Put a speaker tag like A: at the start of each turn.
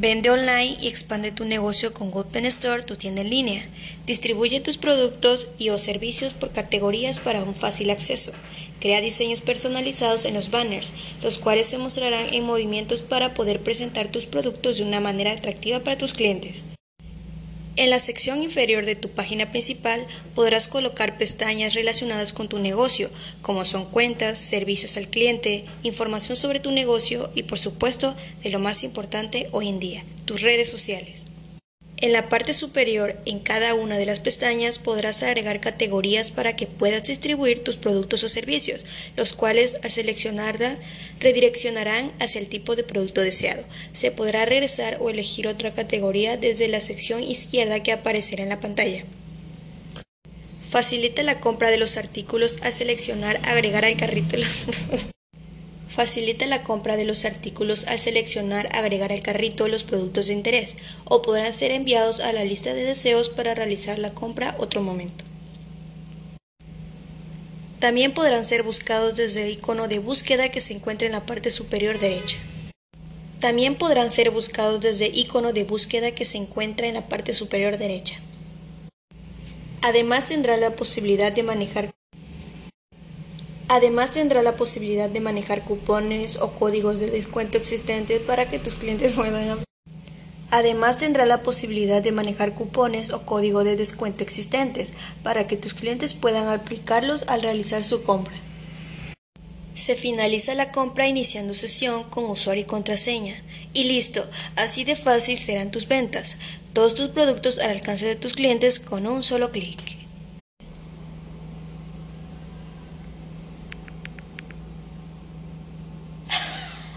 A: Vende online y expande tu negocio con Open Store, tu tienda en línea. Distribuye tus productos y o servicios por categorías para un fácil acceso. Crea diseños personalizados en los banners, los cuales se mostrarán en movimientos para poder presentar tus productos de una manera atractiva para tus clientes. En la sección inferior de tu página principal podrás colocar pestañas relacionadas con tu negocio, como son cuentas, servicios al cliente, información sobre tu negocio y por supuesto, de lo más importante hoy en día, tus redes sociales. En la parte superior, en cada una de las pestañas podrás agregar categorías para que puedas distribuir tus productos o servicios, los cuales al seleccionarlas redireccionarán hacia el tipo de producto deseado. Se podrá regresar o elegir otra categoría desde la sección izquierda que aparecerá en la pantalla. Facilita la compra de los artículos al seleccionar agregar al carrito. Facilita la compra de los artículos al seleccionar agregar al carrito los productos de interés o podrán ser enviados a la lista de deseos para realizar la compra otro momento. También podrán ser buscados desde el icono de búsqueda que se encuentra en la parte superior derecha. También podrán ser buscados desde icono de búsqueda que se encuentra en la parte superior derecha. Además tendrá la posibilidad de manejar Además tendrá la posibilidad de manejar cupones o códigos de descuento existentes para que tus clientes puedan Además tendrá la posibilidad de manejar cupones o códigos de descuento existentes para que tus clientes puedan aplicarlos al realizar su compra. Se finaliza la compra iniciando sesión con usuario y contraseña. Y listo, así de fácil serán tus ventas, todos tus productos al alcance de tus clientes con un solo clic.